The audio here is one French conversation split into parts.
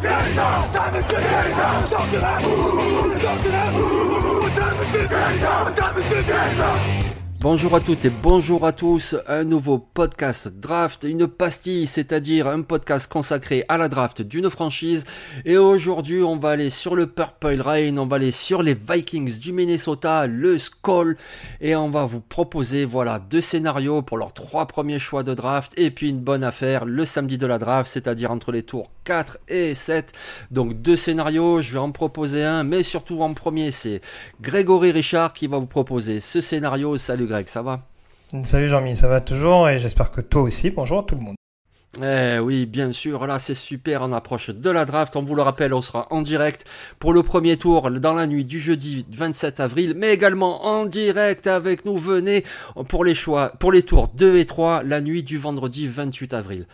天上，咱们是天上，站起来，站起来，咱们是天上，咱们是天上。Bonjour à toutes et bonjour à tous, un nouveau podcast draft, une pastille, c'est-à-dire un podcast consacré à la draft d'une franchise. Et aujourd'hui, on va aller sur le Purple Rain, on va aller sur les Vikings du Minnesota, le Skull, et on va vous proposer, voilà, deux scénarios pour leurs trois premiers choix de draft, et puis une bonne affaire le samedi de la draft, c'est-à-dire entre les tours 4 et 7. Donc deux scénarios, je vais en proposer un, mais surtout en premier, c'est Grégory Richard qui va vous proposer ce scénario. Salut Greg, ça va Salut Jean-Mi, ça va toujours et j'espère que toi aussi. Bonjour à tout le monde. Eh oui, bien sûr, là c'est super, on approche de la draft, on vous le rappelle, on sera en direct pour le premier tour dans la nuit du jeudi 27 avril, mais également en direct avec nous, venez pour les choix, pour les tours 2 et 3, la nuit du vendredi 28 avril.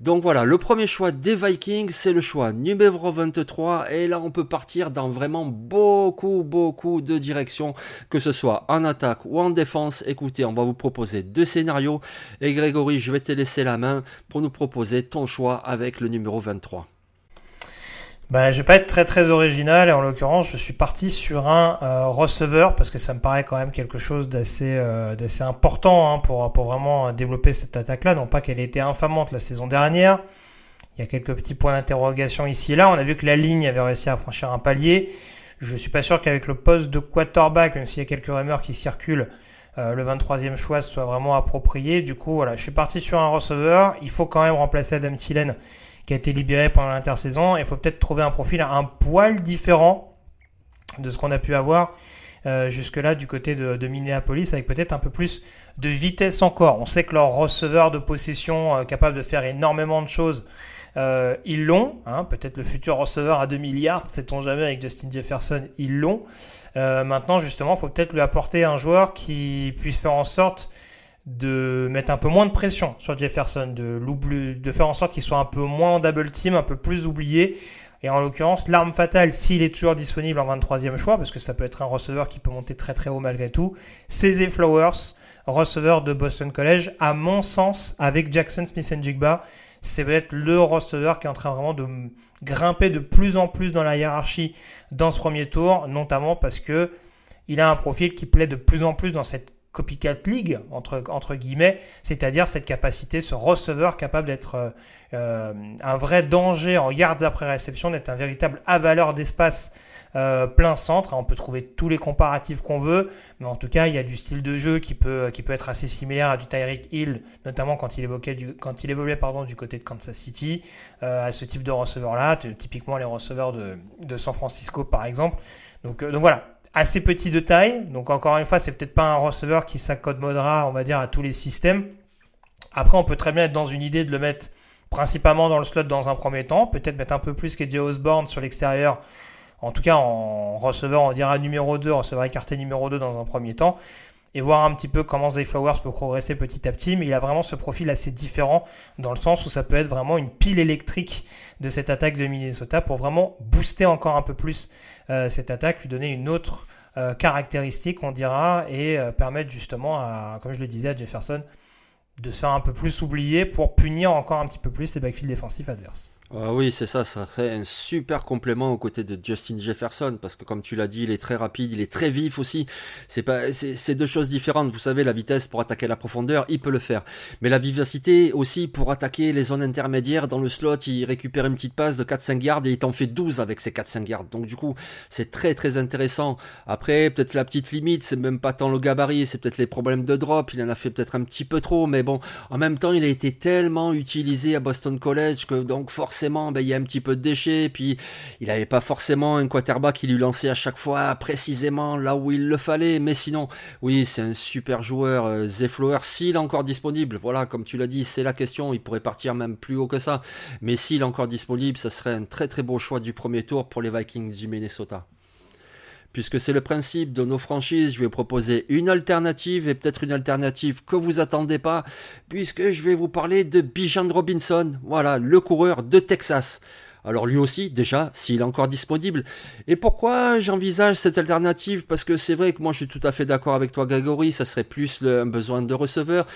Donc voilà, le premier choix des Vikings, c'est le choix numéro 23. Et là, on peut partir dans vraiment beaucoup, beaucoup de directions, que ce soit en attaque ou en défense. Écoutez, on va vous proposer deux scénarios. Et Grégory, je vais te laisser la main pour nous proposer ton choix avec le numéro 23. Bah, je vais pas être très très original et en l'occurrence je suis parti sur un euh, receveur parce que ça me paraît quand même quelque chose d'assez euh, d'assez important hein, pour, pour vraiment développer cette attaque là. Non pas qu'elle ait été infamante la saison dernière. Il y a quelques petits points d'interrogation ici et là. On a vu que la ligne avait réussi à franchir un palier. Je suis pas sûr qu'avec le poste de quarterback, même s'il y a quelques rumeurs qui circulent, euh, le 23e choix soit vraiment approprié. Du coup, voilà, je suis parti sur un receveur. Il faut quand même remplacer Adam Thielen qui a été libéré pendant l'intersaison. Il faut peut-être trouver un profil un poil différent de ce qu'on a pu avoir euh, jusque-là du côté de, Minneapolis, avec peut-être un peu plus de vitesse encore. On sait que leur receveur de possession euh, capable de faire énormément de choses, euh, ils l'ont. Hein. peut-être le futur receveur à 2 milliards, sait-on jamais avec Justin Jefferson, ils l'ont. maintenant, justement, il faut peut-être lui apporter un joueur qui puisse faire en sorte de mettre un peu moins de pression sur Jefferson, de, de faire en sorte qu'il soit un peu moins en double team, un peu plus oublié. Et en l'occurrence, l'arme fatale, s'il est toujours disponible en 23e choix, parce que ça peut être un receveur qui peut monter très très haut malgré tout, c'est Flowers, receveur de Boston College. À mon sens, avec Jackson Smith Jigba, c'est peut-être le receveur qui est en train vraiment de grimper de plus en plus dans la hiérarchie dans ce premier tour, notamment parce que il a un profil qui plaît de plus en plus dans cette copycat league, entre, entre guillemets, c'est-à-dire cette capacité, ce receveur capable d'être euh, euh, un vrai danger en yards après réception, d'être un véritable avaleur d'espace euh, plein centre. On peut trouver tous les comparatifs qu'on veut, mais en tout cas, il y a du style de jeu qui peut, qui peut être assez similaire à du Tyreek Hill, notamment quand il, évoquait du, quand il évoluait pardon, du côté de Kansas City, à ce type de receveur-là, typiquement les receveurs de, de San Francisco par exemple. Donc, donc voilà, assez petit de taille. Donc encore une fois, c'est peut-être pas un receveur qui s'accommodera, on va dire, à tous les systèmes. Après, on peut très bien être dans une idée de le mettre principalement dans le slot dans un premier temps, peut-être mettre un peu plus qu'Eddie Osborne sur l'extérieur. En tout cas, en receveur, on dira numéro 2, receveur écarté numéro 2 dans un premier temps et voir un petit peu comment Zay Flowers peut progresser petit à petit. Mais il a vraiment ce profil assez différent dans le sens où ça peut être vraiment une pile électrique de cette attaque de Minnesota pour vraiment booster encore un peu plus euh, cette attaque, lui donner une autre euh, caractéristique, on dira, et euh, permettre justement, comme je le disais à Jefferson, de se faire un peu plus oublier pour punir encore un petit peu plus les backfields défensifs adverses. Ah oui, c'est ça, ça serait un super complément aux côtés de Justin Jefferson, parce que comme tu l'as dit, il est très rapide, il est très vif aussi. C'est pas, c'est deux choses différentes. Vous savez, la vitesse pour attaquer la profondeur, il peut le faire, mais la vivacité aussi pour attaquer les zones intermédiaires dans le slot, il récupère une petite passe de 4-5 yards et il t'en fait 12 avec ces 4-5 yards. Donc du coup, c'est très très intéressant. Après, peut-être la petite limite, c'est même pas tant le gabarit, c'est peut-être les problèmes de drop. Il en a fait peut-être un petit peu trop, mais bon, en même temps, il a été tellement utilisé à Boston College que donc forcément ben, il y a un petit peu de déchets, puis il n'avait pas forcément un quarterback qui lui lançait à chaque fois précisément là où il le fallait. Mais sinon, oui, c'est un super joueur. Euh, Zeflower, s'il est encore disponible, voilà, comme tu l'as dit, c'est la question. Il pourrait partir même plus haut que ça. Mais s'il est encore disponible, ça serait un très très beau choix du premier tour pour les Vikings du Minnesota puisque c'est le principe de nos franchises, je vais proposer une alternative et peut-être une alternative que vous attendez pas, puisque je vais vous parler de Bijan Robinson, voilà, le coureur de Texas. Alors lui aussi, déjà, s'il est encore disponible. Et pourquoi j'envisage cette alternative? Parce que c'est vrai que moi je suis tout à fait d'accord avec toi, Gagori, ça serait plus le, un besoin de receveur.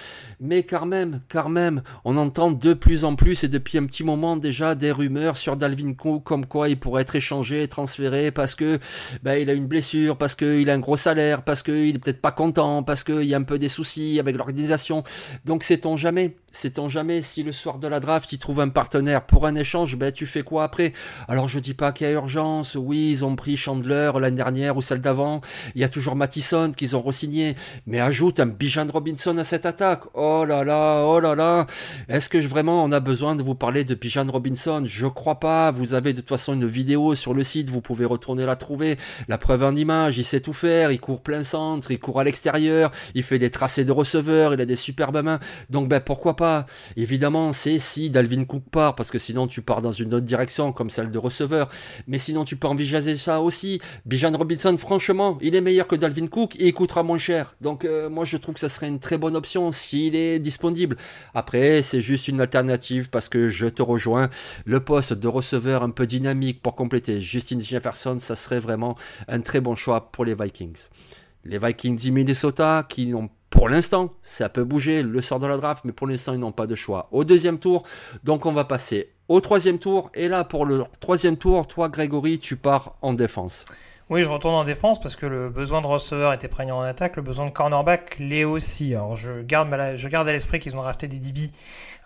Mais quand même, quand même, on entend de plus en plus et depuis un petit moment déjà des rumeurs sur Dalvin Cook comme quoi il pourrait être échangé, transféré parce que ben, il a une blessure, parce qu'il a un gros salaire, parce qu'il est peut-être pas content, parce qu'il y a un peu des soucis avec l'organisation. Donc sait-on jamais? Sait-on jamais si le soir de la draft il trouve un partenaire pour un échange, ben tu fais quoi après. Alors je dis pas qu'il y a urgence, oui ils ont pris Chandler l'année dernière ou celle d'avant, il y a toujours Mattison qu'ils ont re-signé, mais ajoute un Bijan Robinson à cette attaque. Oh là là, oh là là, est-ce que vraiment on a besoin de vous parler de Bijan Robinson? Je crois pas, vous avez de toute façon une vidéo sur le site, vous pouvez retourner la trouver, la preuve en image, il sait tout faire, il court plein centre, il court à l'extérieur, il fait des tracés de receveur, il a des superbes mains, donc ben pourquoi pas? Évidemment, c'est si Dalvin Cook part, parce que sinon tu pars dans une autre direction, comme celle de receveur. Mais sinon, tu peux envisager ça aussi. Bijan Robinson, franchement, il est meilleur que Dalvin Cook et il coûtera moins cher. Donc, euh, moi, je trouve que ça serait une très bonne option s'il est disponible. Après, c'est juste une alternative parce que je te rejoins. Le poste de receveur un peu dynamique pour compléter Justin Jefferson, ça serait vraiment un très bon choix pour les Vikings. Les Vikings du Minnesota qui n'ont pour l'instant, ça peut bouger le sort de la draft, mais pour l'instant, ils n'ont pas de choix. Au deuxième tour, donc on va passer au troisième tour. Et là, pour le troisième tour, toi, Grégory, tu pars en défense. Oui, je retourne en défense parce que le besoin de receveur était prégnant en attaque, le besoin de cornerback l'est aussi. Alors je garde, à l'esprit qu'ils ont racheté des DB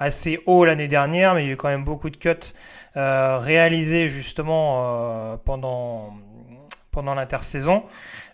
assez haut l'année dernière, mais il y a eu quand même beaucoup de cuts euh, réalisés justement euh, pendant, pendant l'intersaison.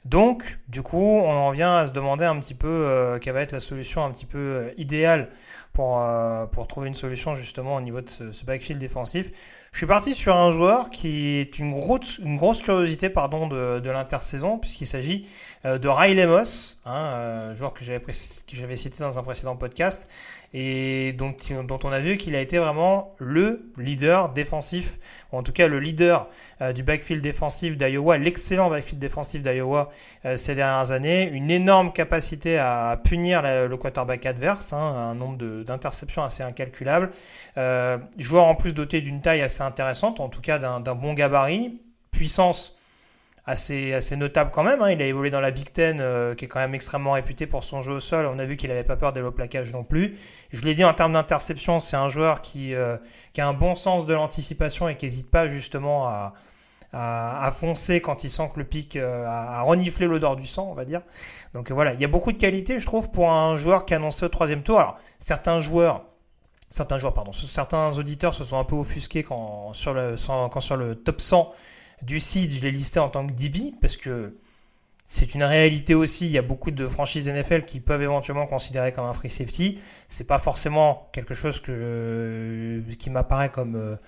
Donc, du coup, on en vient à se demander un petit peu euh, quelle va être la solution un petit peu euh, idéale pour, euh, pour trouver une solution justement au niveau de ce, backfield défensif. Je suis parti sur un joueur qui est une grosse, une grosse curiosité pardon, de, de l'intersaison, puisqu'il s'agit de Riley Moss, hein, joueur que j'avais cité dans un précédent podcast, et donc, dont on a vu qu'il a été vraiment le leader défensif, ou en tout cas le leader euh, du backfield défensif d'Iowa, l'excellent backfield défensif d'Iowa euh, ces dernières années, une énorme capacité à punir le quarterback adverse, hein, un nombre d'interceptions assez incalculable, euh, joueur en plus doté d'une taille assez intéressante, en tout cas d'un bon gabarit, puissance assez, assez notable quand même. Hein. Il a évolué dans la Big Ten, euh, qui est quand même extrêmement réputé pour son jeu au sol. On a vu qu'il n'avait pas peur des low plaquages non plus. Je l'ai dit en termes d'interception, c'est un joueur qui, euh, a un bon sens de l'anticipation et qui n'hésite pas justement à, foncer quand il sent que le pic euh, a, reniflé l'odeur du sang, on va dire. Donc voilà, il y a beaucoup de qualité, je trouve, pour un joueur qui a annoncé au troisième tour. Alors, certains joueurs certains auditeurs se sont un peu offusqués quand sur le, quand sur le top 100 du site, je l'ai listé en tant que DB parce que c'est une réalité aussi. Il y a beaucoup de franchises NFL qui peuvent éventuellement considérer comme un free safety. C'est pas forcément quelque chose que, qui m'apparaît comme,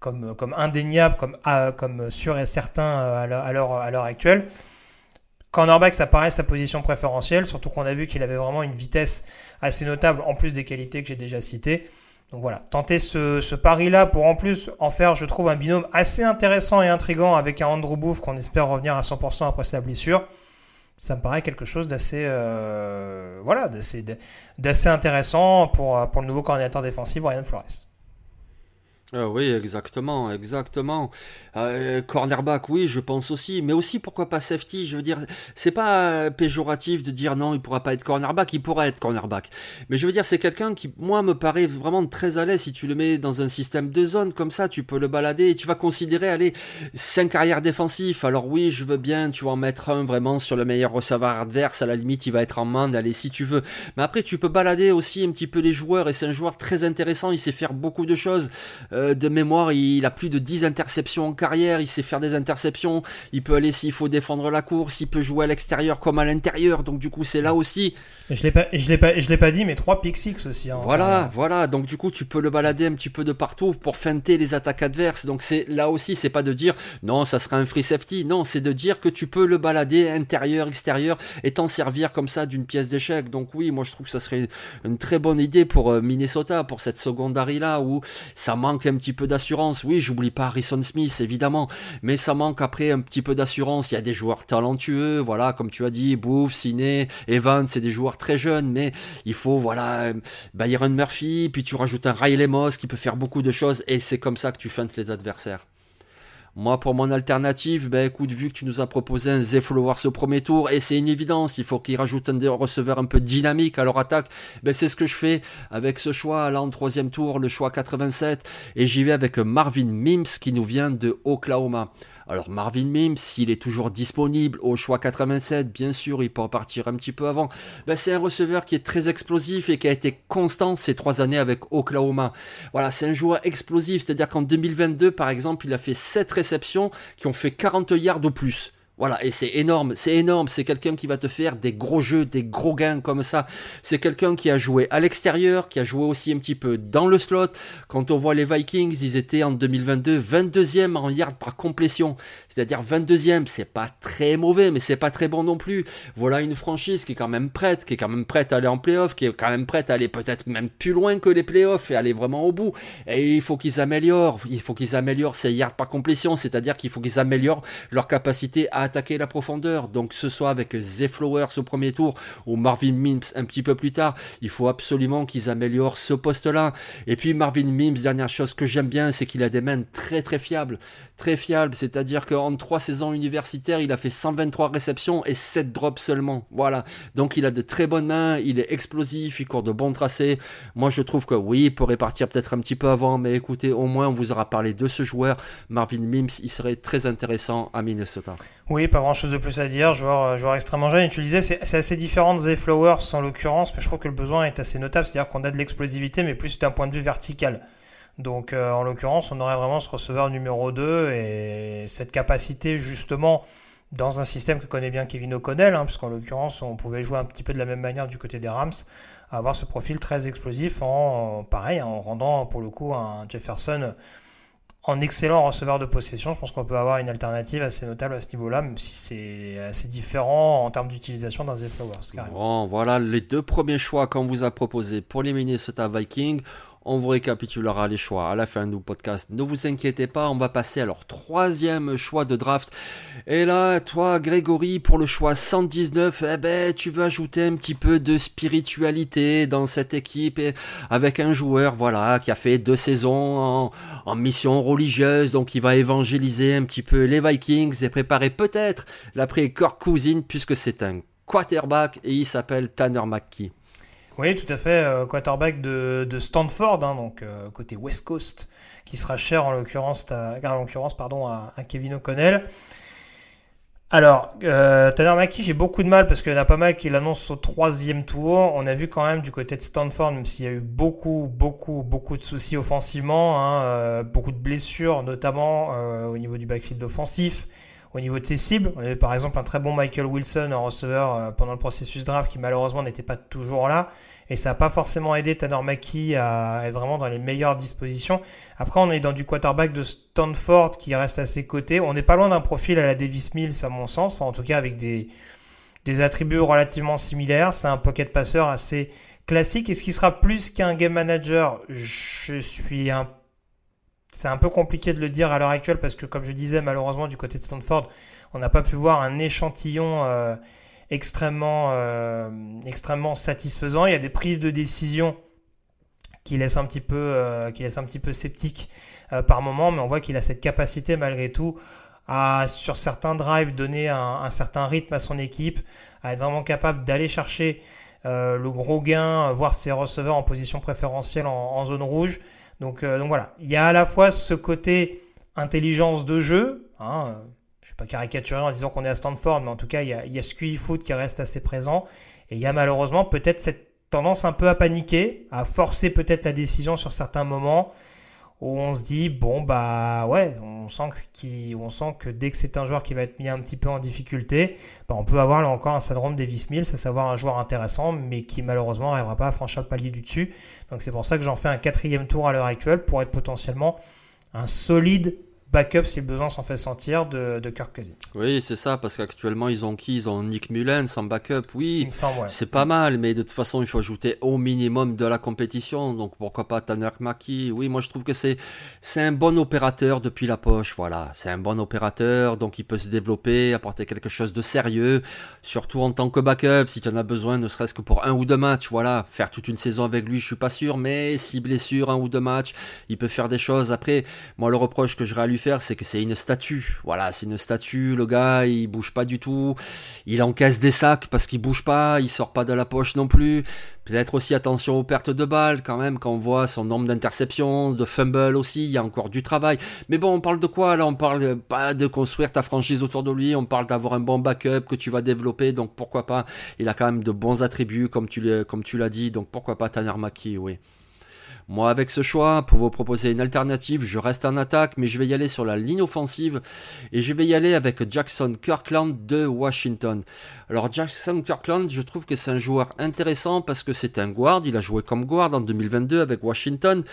comme indéniable, comme, ah, comme sûr et certain à l'heure, à l'heure actuelle. Cornerback, ça paraît sa position préférentielle, surtout qu'on a vu qu'il avait vraiment une vitesse assez notable en plus des qualités que j'ai déjà citées. Donc voilà, tenter ce, pari-là pour en plus en faire, je trouve, un binôme assez intéressant et intrigant avec un Andrew Booth qu'on espère revenir à 100% après sa blessure. Ça me paraît quelque chose d'assez euh, voilà, d'assez intéressant pour, pour le nouveau coordinateur défensif, Brian Flores. Euh, oui, exactement, exactement. Euh, cornerback, oui, je pense aussi, mais aussi pourquoi pas safety? Je veux dire, c'est pas péjoratif de dire non, il pourra pas être cornerback, il pourra être cornerback. Mais je veux dire, c'est quelqu'un qui, moi, me paraît vraiment très à l'aise. Si tu le mets dans un système de zone comme ça, tu peux le balader et tu vas considérer, allez, cinq arrières défensifs. Alors oui, je veux bien, tu vas en mettre un vraiment sur le meilleur receveur adverse. À la limite, il va être en main, allez, si tu veux. Mais après, tu peux balader aussi un petit peu les joueurs et c'est un joueur très intéressant. Il sait faire beaucoup de choses. Euh, de mémoire, il a plus de 10 interceptions en carrière, il sait faire des interceptions, il peut aller s'il faut défendre la course, il peut jouer à l'extérieur comme à l'intérieur, donc du coup c'est là aussi. Je l'ai pas, je l'ai pas, je l'ai pas dit, mais 3 pick six aussi. Hein, voilà, voilà, donc du coup tu peux le balader un petit peu de partout pour feinter les attaques adverses, donc c'est là aussi c'est pas de dire non ça sera un free safety, non c'est de dire que tu peux le balader intérieur, extérieur et t'en servir comme ça d'une pièce d'échec, donc oui moi je trouve que ça serait une très bonne idée pour euh, Minnesota, pour cette secondary là où ça manque petit peu d'assurance. Oui, j'oublie pas Harrison Smith, évidemment, mais ça manque après un petit peu d'assurance. Il y a des joueurs talentueux, voilà, comme tu as dit, Booth, Ciné, Evans, c'est des joueurs très jeunes, mais il faut, voilà, Byron Murphy, puis tu rajoutes un Riley Moss qui peut faire beaucoup de choses, et c'est comme ça que tu feintes les adversaires. Moi, pour mon alternative, ben écoute, vu que tu nous as proposé un Z Flowers au premier tour, et c'est une évidence, il faut qu'ils rajoutent un receveur un peu dynamique à leur attaque, ben c'est ce que je fais avec ce choix là en troisième tour, le choix 87, et j'y vais avec Marvin Mims qui nous vient de Oklahoma. Alors Marvin Mims, s'il est toujours disponible au choix 87, bien sûr, il peut en partir un petit peu avant. Ben, c'est un receveur qui est très explosif et qui a été constant ces trois années avec Oklahoma. Voilà, c'est un joueur explosif, c'est-à-dire qu'en 2022, par exemple, il a fait 7 réceptions qui ont fait 40 yards ou plus. Voilà, et c'est énorme, c'est énorme, c'est quelqu'un qui va te faire des gros jeux, des gros gains comme ça. C'est quelqu'un qui a joué à l'extérieur, qui a joué aussi un petit peu dans le slot. Quand on voit les Vikings, ils étaient en 2022 22e en yards par complétion. C'est-à-dire 22e, c'est pas très mauvais, mais c'est pas très bon non plus. Voilà une franchise qui est quand même prête, qui est quand même prête à aller en playoff, qui est quand même prête à aller peut-être même plus loin que les playoffs et aller vraiment au bout. Et il faut qu'ils améliorent, il faut qu'ils améliorent ces yards par complétion, c'est-à-dire qu'il faut qu'ils améliorent leur capacité à attaquer la profondeur. Donc ce soit avec Zay Flowers au premier tour ou Marvin Mims un petit peu plus tard, il faut absolument qu'ils améliorent ce poste-là. Et puis Marvin Mims, dernière chose que j'aime bien, c'est qu'il a des mains très très fiables, très fiables, c'est-à-dire qu'en en trois saisons universitaires, il a fait 123 réceptions et 7 drops seulement. Voilà. Donc il a de très bonnes mains, il est explosif, il court de bons tracés. Moi je trouve que oui, il pourrait partir peut-être un petit peu avant, mais écoutez, au moins on vous aura parlé de ce joueur. Marvin Mims, il serait très intéressant à Minnesota. Oui, pas grand chose de plus à dire. Joueur, euh, joueur extrêmement jeune. Et tu c'est assez différent de Zay Flowers en l'occurrence, mais je crois que le besoin est assez notable. C'est-à-dire qu'on a de l'explosivité, mais plus d'un point de vue vertical. Donc euh, en l'occurrence, on aurait vraiment ce receveur numéro 2 et cette capacité justement dans un système que connaît bien Kevin O'Connell, hein, puisqu'en l'occurrence on pouvait jouer un petit peu de la même manière du côté des Rams, avoir ce profil très explosif en pareil, en rendant pour le coup un Jefferson en excellent receveur de possession. Je pense qu'on peut avoir une alternative assez notable à ce niveau-là, même si c'est assez différent en termes d'utilisation d'un Z Flowers. Bon, voilà les deux premiers choix qu'on vous a proposés pour les Minnesota Vikings. On vous récapitulera les choix à la fin du podcast. Ne vous inquiétez pas, on va passer à leur troisième choix de draft. Et là, toi, Grégory, pour le choix 119, eh ben, tu veux ajouter un petit peu de spiritualité dans cette équipe avec un joueur, voilà, qui a fait deux saisons en, mission religieuse, donc il va évangéliser un petit peu les Vikings et préparer peut-être l'après Kirk Cousin puisque c'est un quarterback et il s'appelle Tanner McKee. Oui, tout à fait. Euh, quarterback de, Stanford, hein, donc euh, côté West Coast, qui sera cher en l'occurrence, à, Kevin O'Connell. Alors, euh, Tanner McKee, j'ai beaucoup de mal parce qu'il y en a pas mal qui l'annoncent au troisième tour. On a vu quand même du côté de Stanford, même s'il y a eu beaucoup, beaucoup, beaucoup de soucis offensivement, hein, beaucoup de blessures, notamment au niveau du backfield offensif au niveau de ses cibles. On avait par exemple un très bon Michael Wilson en receveur pendant le processus draft qui malheureusement n'était pas toujours là et ça n'a pas forcément aidé Tanner Mackie à être vraiment dans les meilleures dispositions. Après, on est dans du quarterback de Stanford qui reste à ses côtés. On n'est pas loin d'un profil à la Davis Mills, à mon sens, enfin en tout cas avec des, attributs relativement similaires. C'est un pocket passeur assez classique. Est-ce qu'il sera plus qu'un game manager Je suis un c'est un peu compliqué de le dire à l'heure actuelle parce que, comme je disais, malheureusement, du côté de Stanford, on n'a pas pu voir un échantillon euh, extrêmement, euh, extrêmement satisfaisant. Il y a des prises de décision qui laisse un petit peu, qui laisse un petit peu sceptique par moment, mais on voit qu'il a cette capacité malgré tout à, sur certains drives, donner un, certain rythme à son équipe, à être vraiment capable d'aller chercher le gros gain, voir ses receveurs en position préférentielle en, zone rouge. Donc, donc voilà, il y a à la fois ce côté intelligence de jeu, hein, je ne vais pas caricaturer en disant qu'on est à Stanford, mais en tout cas, il y a, il y a ce QI foot qui reste assez présent. Et il y a malheureusement peut-être cette tendance un peu à paniquer, à forcer peut-être la décision sur certains moments où on se dit bon bah ouais, on sent que, on dès que c'est un joueur qui va être mis un petit peu en difficulté, bah on peut avoir là encore un syndrome Davis Mills, à savoir un joueur intéressant mais qui malheureusement n'arrivera pas à franchir le palier du dessus. Donc c'est pour ça que j'en fais un quatrième tour à l'heure actuelle pour être potentiellement un solide backup si le besoin s'en fait sentir de, de Kirk Cousins. Oui, c'est ça, parce qu'actuellement ils ont qui? Ils ont Nick Mullens en backup, oui, c'est pas mal, mais de toute façon il faut ajouter au minimum de la compétition, donc pourquoi pas Tanner Maki Oui, moi je trouve que c'est c'est un bon opérateur depuis la poche, voilà, c'est un bon opérateur, donc il peut se développer, apporter quelque chose de sérieux, surtout en tant que backup, si tu en as besoin, ne serait-ce que pour un ou deux matchs, voilà, faire toute une saison avec lui, je suis pas sûr, mais si blessure, un ou deux matchs, il peut faire des choses. Après, moi le reproche que je réalise faire, c'est que c'est une statue. Voilà, c'est une statue. Le gars, il bouge pas du tout. Il encaisse des sacs parce qu'il bouge pas. Il sort pas de la poche non plus. Peut-être aussi attention aux pertes de balles quand même quand on voit son nombre d'interceptions, de fumbles aussi. Il y a encore du travail. Mais bon, on parle de quoi là? On parle pas de construire ta franchise autour de lui. On parle d'avoir un bon backup que tu vas développer. Donc pourquoi pas? Il a quand même de bons attributs comme tu l'as dit. Donc pourquoi pas Tanner Maki Oui. Moi, avec ce choix, pour vous proposer une alternative, je reste en attaque, mais je vais y aller sur la ligne offensive et je vais y aller avec Jackson Kirkland de Washington. Alors Jackson Kirkland, je trouve que c'est un joueur intéressant parce que c'est un guard, il a joué comme guard en 2022 avec Washington.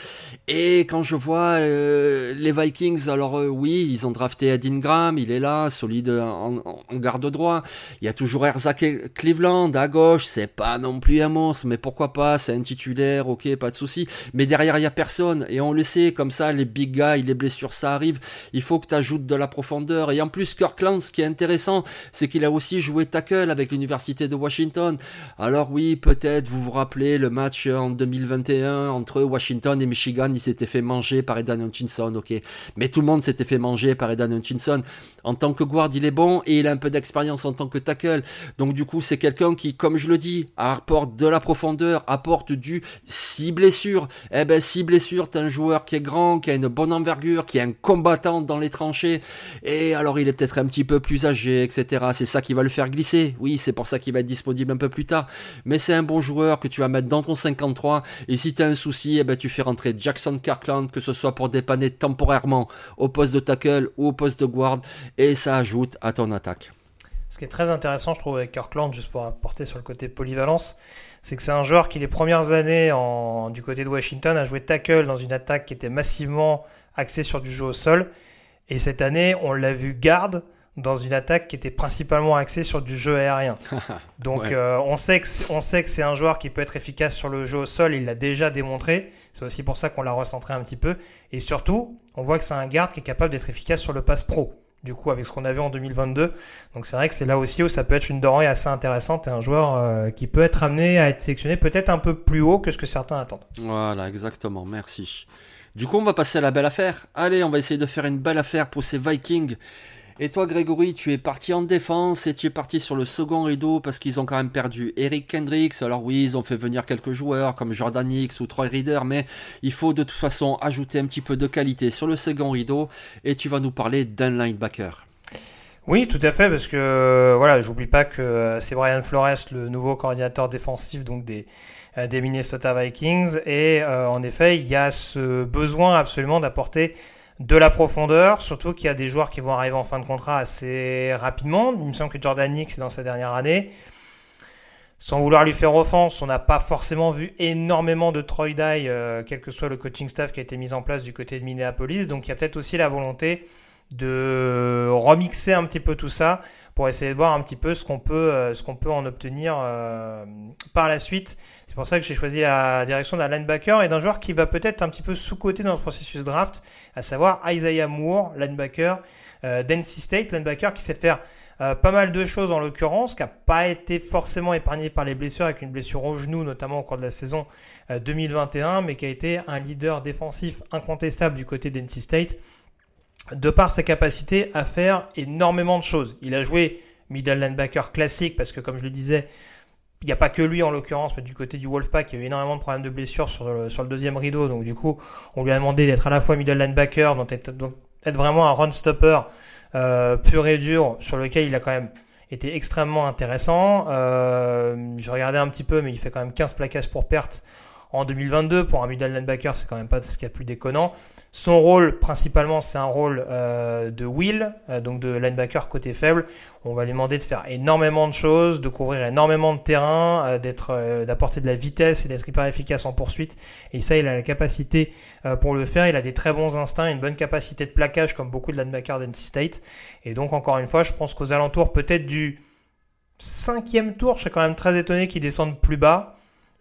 Et quand je vois euh, les Vikings, alors euh, oui, ils ont drafté Ed Ingram, il est là, solide en, garde droit. Il y a toujours Erzak Cleveland à gauche, c'est pas non plus un monstre, mais pourquoi pas, c'est un titulaire, ok, pas de souci. Mais derrière, il y a personne, et on le sait, comme ça, les big guys, les blessures, ça arrive. Il faut que tu ajoutes de la profondeur. Et en plus, Kirkland, ce qui est intéressant, c'est qu'il a aussi joué tackle avec l'université de Washington. Alors oui, peut-être vous vous rappelez le match en 2021 entre Washington et Michigan, il s'était fait manger par Edan Hutchinson, ok. Mais tout le monde s'était fait manger par Edan Hutchinson. En tant que guard, il est bon et il a un peu d'expérience en tant que tackle. Donc du coup, c'est quelqu'un qui, comme je le dis, apporte de la profondeur, apporte du si blessure. Eh ben si blessure, t'es un joueur qui est grand, qui a une bonne envergure, qui est un combattant dans les tranchées. Et alors il est peut-être un petit peu plus âgé, etc. C'est ça qui va le faire glisser. Oui, c'est pour ça qu'il va être disponible un peu plus tard. Mais c'est un bon joueur que tu vas mettre dans ton 53. Et si tu as un souci, eh ben, tu fais rentrer Jackson Kirkland, que ce soit pour dépanner temporairement au poste de tackle ou au poste de guard. Et ça ajoute à ton attaque. Ce qui est très intéressant, je trouve, avec Kirkland, juste pour apporter sur le côté polyvalence, c'est que c'est un joueur qui, les premières années en, du côté de Washington, a joué tackle dans une attaque qui était massivement axée sur du jeu au sol. Et cette année, on l'a vu garde dans une attaque qui était principalement axée sur du jeu aérien. Donc euh, on sait que on sait que c'est un joueur qui peut être efficace sur le jeu au sol, il l'a déjà démontré. C'est aussi pour ça qu'on l'a recentré un petit peu et surtout, on voit que c'est un garde qui est capable d'être efficace sur le pass pro. Du coup, avec ce qu'on a vu en 2022, donc c'est vrai que c'est là aussi où ça peut être une denrée assez intéressante et un joueur euh, qui peut être amené à être sélectionné peut-être un peu plus haut que ce que certains attendent. Voilà, exactement. Merci. Du coup, on va passer à la belle affaire. Allez, on va essayer de faire une belle affaire pour ces Vikings et toi, Grégory, tu es parti en défense et tu es parti sur le second rideau parce qu'ils ont quand même perdu Eric Kendricks. Alors oui, ils ont fait venir quelques joueurs comme Jordan X ou Troy Reader, mais il faut de toute façon ajouter un petit peu de qualité sur le second rideau et tu vas nous parler d'un linebacker. Oui, tout à fait, parce que voilà, j'oublie pas que euh, c'est Brian Flores, le nouveau coordinateur défensif donc des, euh, des Minnesota Vikings, et euh, en effet, il y a ce besoin absolument d'apporter de la profondeur, surtout qu'il y a des joueurs qui vont arriver en fin de contrat assez rapidement. Il me semble que Jordan Nix est dans sa dernière année. Sans vouloir lui faire offense, on n'a pas forcément vu énormément de Troy Dye, euh, quel que soit le coaching staff qui a été mis en place du côté de Minneapolis. Donc il y a peut-être aussi la volonté de remixer un petit peu tout ça pour essayer de voir un petit peu ce qu'on peut, euh, en obtenir euh, par la suite. C'est pour ça que j'ai choisi la direction d'un linebacker et d'un joueur qui va peut-être un petit peu sous-côté dans ce processus draft, à savoir Isaiah Moore, linebacker euh, State, linebacker qui sait faire pas mal de choses en l'occurrence, qui n'a pas été forcément épargné par les blessures, avec une blessure au genou notamment au cours de la saison 2021, mais qui a été un leader défensif incontestable du côté d'NC State, de par sa capacité à faire énormément de choses. Il a joué middle linebacker classique, parce que comme je le disais, il n'y a pas que lui en l'occurrence, mais du côté du Wolfpack, il y a eu énormément de problèmes de blessures sur le, deuxième rideau. Donc du coup, on lui a demandé d'être à la fois middle linebacker, donc être, vraiment un run stopper euh, pur et dur, sur lequel il a quand même été extrêmement intéressant. Euh, je regardais un petit peu, mais il fait quand même 15 plaquages pour perte en 2022. Pour un middle linebacker, c'est quand même pas ce qu'il y a plus déconnant. Son rôle, principalement, c'est un rôle euh, de will, euh, donc de linebacker côté faible. On va lui demander de faire énormément de choses, de couvrir énormément de terrain, euh, d'être, d'apporter de la vitesse et d'être hyper efficace en poursuite. Et ça, il a la capacité pour le faire. Il a des très bons instincts, une bonne capacité de plaquage, comme beaucoup de linebackers d'NC State. Et donc, encore une fois, je pense qu'aux alentours, peut-être du cinquième tour, je serais quand même très étonné qu'il descende plus bas.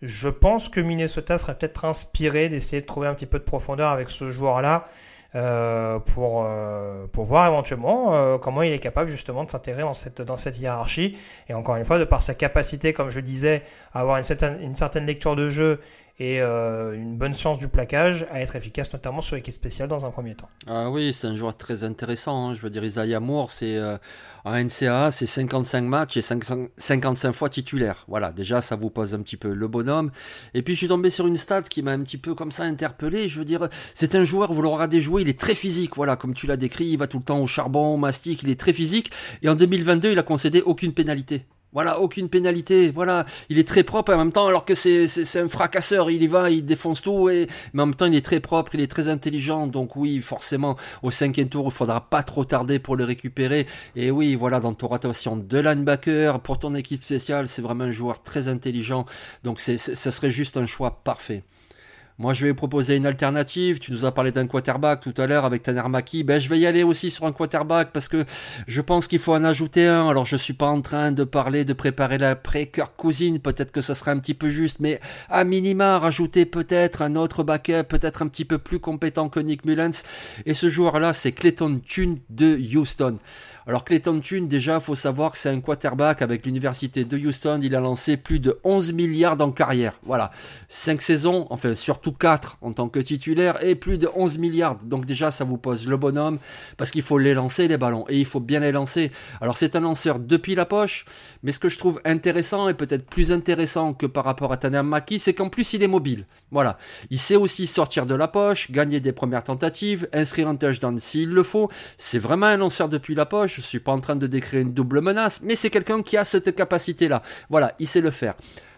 Je pense que Minnesota serait peut-être inspiré d'essayer de trouver un petit peu de profondeur avec ce joueur-là euh, pour, euh, pour voir éventuellement euh, comment il est capable justement de s'intégrer dans cette, dans cette hiérarchie. Et encore une fois, de par sa capacité, comme je disais, à avoir une certaine, une certaine lecture de jeu et euh, une bonne science du plaquage à être efficace notamment sur l'équipe spéciale dans un premier temps. Ah oui, c'est un joueur très intéressant. Hein. Je veux dire, Isaiah Moore, c'est euh, en NCAA, c'est 55 matchs et 55 fois titulaire. Voilà, déjà ça vous pose un petit peu le bonhomme. Et puis je suis tombé sur une stat qui m'a un petit peu comme ça interpellé. Je veux dire, c'est un joueur, vous l'aurez déjoué, il est très physique. Voilà, comme tu l'as décrit, il va tout le temps au charbon, au mastic, il est très physique. Et en 2022, il a concédé aucune pénalité. Voilà, aucune pénalité. Voilà, il est très propre en même temps, alors que c'est, c'est, un fracasseur. Il y va, il défonce tout, et, mais en même temps, il est très propre, il est très intelligent. Donc oui, forcément, au cinquième tour, il faudra pas trop tarder pour le récupérer. Et oui, voilà, dans ton rotation de linebacker, pour ton équipe spéciale, c'est vraiment un joueur très intelligent. Donc c'est, ça serait juste un choix parfait. Moi, je vais proposer une alternative. Tu nous as parlé d'un quarterback tout à l'heure avec Tanner Maki. Ben, je vais y aller aussi sur un quarterback parce que je pense qu'il faut en ajouter un. Alors, je suis pas en train de parler de préparer la pré-Kirk Cousine. Peut-être que ça serait un petit peu juste, mais à minima, rajouter peut-être un autre backup, peut-être un petit peu plus compétent que Nick Mullens. Et ce joueur-là, c'est Clayton Tune de Houston. Alors Clayton Tune, déjà, faut savoir que c'est un quarterback avec l'université de Houston. Il a lancé plus de 11 milliards en carrière. Voilà. 5 saisons, enfin surtout 4 en tant que titulaire et plus de 11 milliards. Donc déjà, ça vous pose le bonhomme parce qu'il faut les lancer, les ballons. Et il faut bien les lancer. Alors c'est un lanceur depuis la poche. Mais ce que je trouve intéressant et peut-être plus intéressant que par rapport à Tanner Maki, c'est qu'en plus il est mobile. Voilà. Il sait aussi sortir de la poche, gagner des premières tentatives, inscrire un touchdown s'il le faut. C'est vraiment un lanceur depuis la poche je suis pas en train de décrire une double menace, mais c'est quelqu'un qui a cette capacité-là. Voilà, il sait le faire.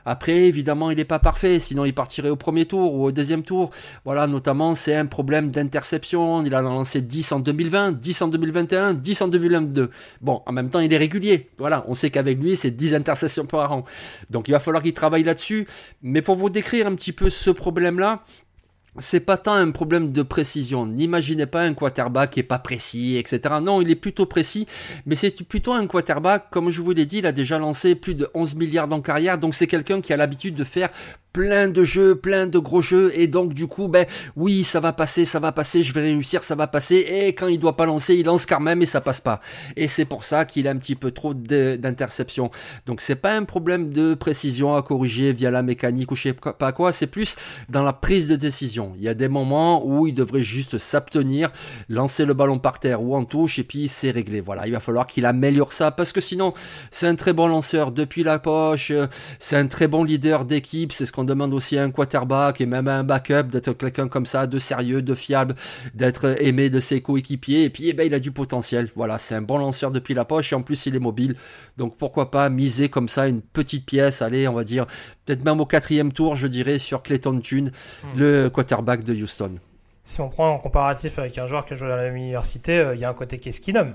Après, évidemment, il n'est pas parfait, sinon il partirait au premier tour ou au deuxième tour. Voilà, notamment, c'est un problème d'interception. Il a lancé 10 en 2020, 10 en 2021, 10 en 2022. Bon, en même temps, il est régulier. Voilà, on sait qu'avec lui, c'est 10 interceptions par an. Donc, il va falloir qu'il travaille là-dessus. Mais pour vous décrire un petit peu ce problème-là, c'est pas tant un problème de précision. N'imaginez pas un quarterback qui est pas précis, etc. Non, il est plutôt précis, mais c'est plutôt un quarterback, comme je vous l'ai dit, il a déjà lancé plus de 11 milliards en carrière, donc c'est quelqu'un qui a l'habitude de faire plein de jeux, plein de gros jeux, et donc du coup, ben oui, ça va passer, ça va passer, je vais réussir, ça va passer, et quand il doit pas lancer, il lance quand même et ça passe pas. Et c'est pour ça qu'il a un petit peu trop d'interceptions. Donc c'est pas un problème de précision à corriger via la mécanique ou je sais pas quoi, c'est plus dans la prise de décision. Il y a des moments où il devrait juste s'abstenir, lancer le ballon par terre ou en touche, et puis c'est réglé. Voilà, il va falloir qu'il améliore ça, parce que sinon, c'est un très bon lanceur depuis la poche, c'est un très bon leader d'équipe, c'est ce qu'on demande aussi à un quarterback et même à un backup d'être quelqu'un comme ça, de sérieux, de fiable, d'être aimé de ses coéquipiers. Et puis, eh ben, il a du potentiel. Voilà, c'est un bon lanceur depuis la poche et en plus, il est mobile. Donc, pourquoi pas miser comme ça une petite pièce, allez, on va dire, peut-être même au quatrième tour, je dirais, sur Clayton Tune, hmm. le quarterback de Houston. Si on prend en comparatif avec un joueur qui a joué à la même université, euh, il y a un côté qui est Skinum.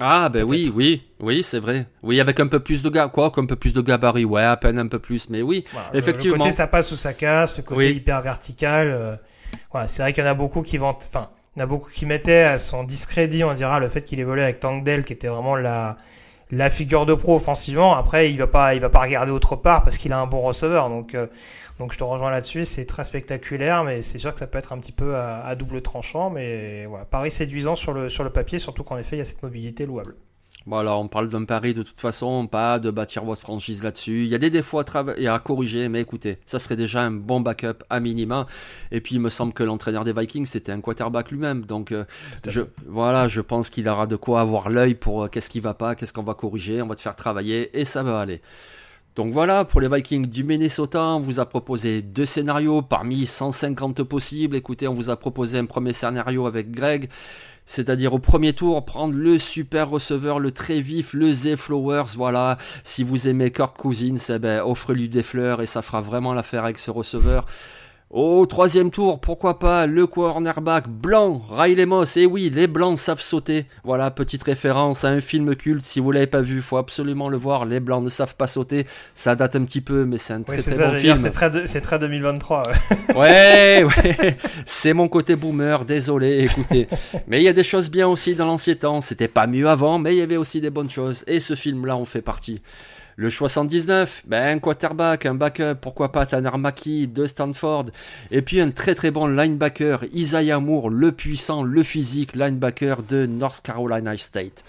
Ah ben oui, oui, oui, c'est vrai. Oui, avec un peu plus de gars, quoi, un peu plus de gabarit, ouais, à peine un peu plus, mais oui, effectivement. Le, côté ça passe ou ça casse, le côté hyper vertical. Euh, c'est vrai qu'il y en a beaucoup qui vont, enfin, il y en a beaucoup qui mettaient à son discrédit, on dira, le fait qu'il évoluait avec Tangdell, qui était vraiment la la figure de pro offensivement. Après, il va pas, il va pas regarder autre part parce qu'il a un bon receveur, donc. Euh, donc je te rejoins là-dessus, c'est très spectaculaire, mais c'est sûr que ça peut être un petit peu à, double tranchant, mais voilà, Paris séduisant sur le, sur le papier, surtout qu'en effet il y a cette mobilité louable. Voilà, on parle d'un pari de toute façon, pas de bâtir votre franchise là-dessus. Il y a des défauts à, et à corriger, mais écoutez, ça serait déjà un bon backup à minima. Et puis il me semble que l'entraîneur des Vikings, c'était un quarterback lui-même. Donc euh, je, voilà, je pense qu'il aura de quoi avoir l'œil pour euh, qu'est-ce qui va pas, qu'est-ce qu'on va corriger, on va te faire travailler et ça va aller. Donc voilà, pour les Vikings du Minnesota, on vous a proposé deux scénarios parmi 150 possibles. Écoutez, on vous a proposé un premier scénario avec Greg. C'est-à-dire au premier tour, prendre le super receveur, le très vif, le Z Flowers. Voilà, si vous aimez Kirk Cousins, eh ben, offrez-lui des fleurs et ça fera vraiment l'affaire avec ce receveur. Au troisième tour, pourquoi pas le cornerback blanc, Riley Moss. Et oui, les blancs savent sauter. Voilà, petite référence à un film culte. Si vous l'avez pas vu, faut absolument le voir. Les blancs ne savent pas sauter. Ça date un petit peu, mais c'est un très très bon film. C'est très, c'est très 2023. Ouais, ouais. C'est mon côté boomer. Désolé, écoutez. mais il y a des choses bien aussi dans l'ancien temps. C'était pas mieux avant, mais il y avait aussi des bonnes choses. Et ce film-là en fait partie. Le 79, ben, un quarterback, un backup, pourquoi pas Tanner Maki de Stanford. Et puis un très très bon linebacker, Isaiah Moore, le puissant, le physique linebacker de North Carolina State.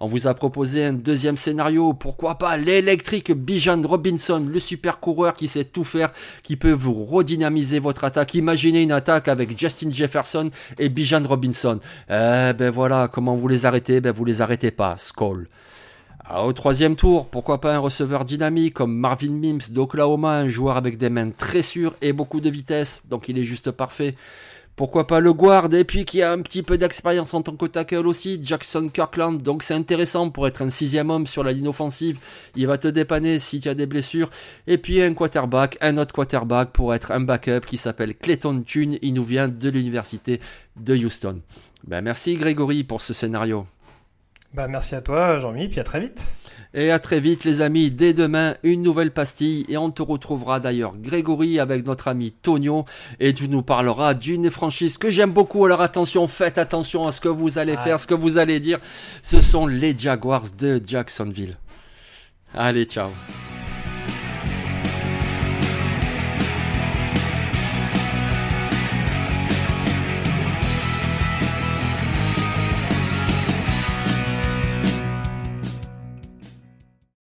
On vous a proposé un deuxième scénario, pourquoi pas l'électrique Bijan Robinson, le super coureur qui sait tout faire, qui peut vous redynamiser votre attaque. Imaginez une attaque avec Justin Jefferson et Bijan Robinson. Eh ben voilà, comment vous les arrêtez? Ben vous les arrêtez pas, Skull. Ah, au troisième tour, pourquoi pas un receveur dynamique comme Marvin Mims d'Oklahoma, un joueur avec des mains très sûres et beaucoup de vitesse, donc il est juste parfait. Pourquoi pas le guard et puis qui a un petit peu d'expérience en tant que tackle aussi, Jackson Kirkland. Donc c'est intéressant pour être un sixième homme sur la ligne offensive. Il va te dépanner si tu as des blessures. Et puis un quarterback, un autre quarterback pour être un backup qui s'appelle Clayton Tune. Il nous vient de l'université de Houston. Ben merci Grégory pour ce scénario. Bah, merci à toi, Jean-Mi, puis à très vite. Et à très vite, les amis. Dès demain, une nouvelle pastille. Et on te retrouvera d'ailleurs, Grégory, avec notre ami Tonio. Et tu nous parleras d'une franchise que j'aime beaucoup. Alors attention, faites attention à ce que vous allez faire, ce que vous allez dire. Ce sont les Jaguars de Jacksonville. Allez, ciao.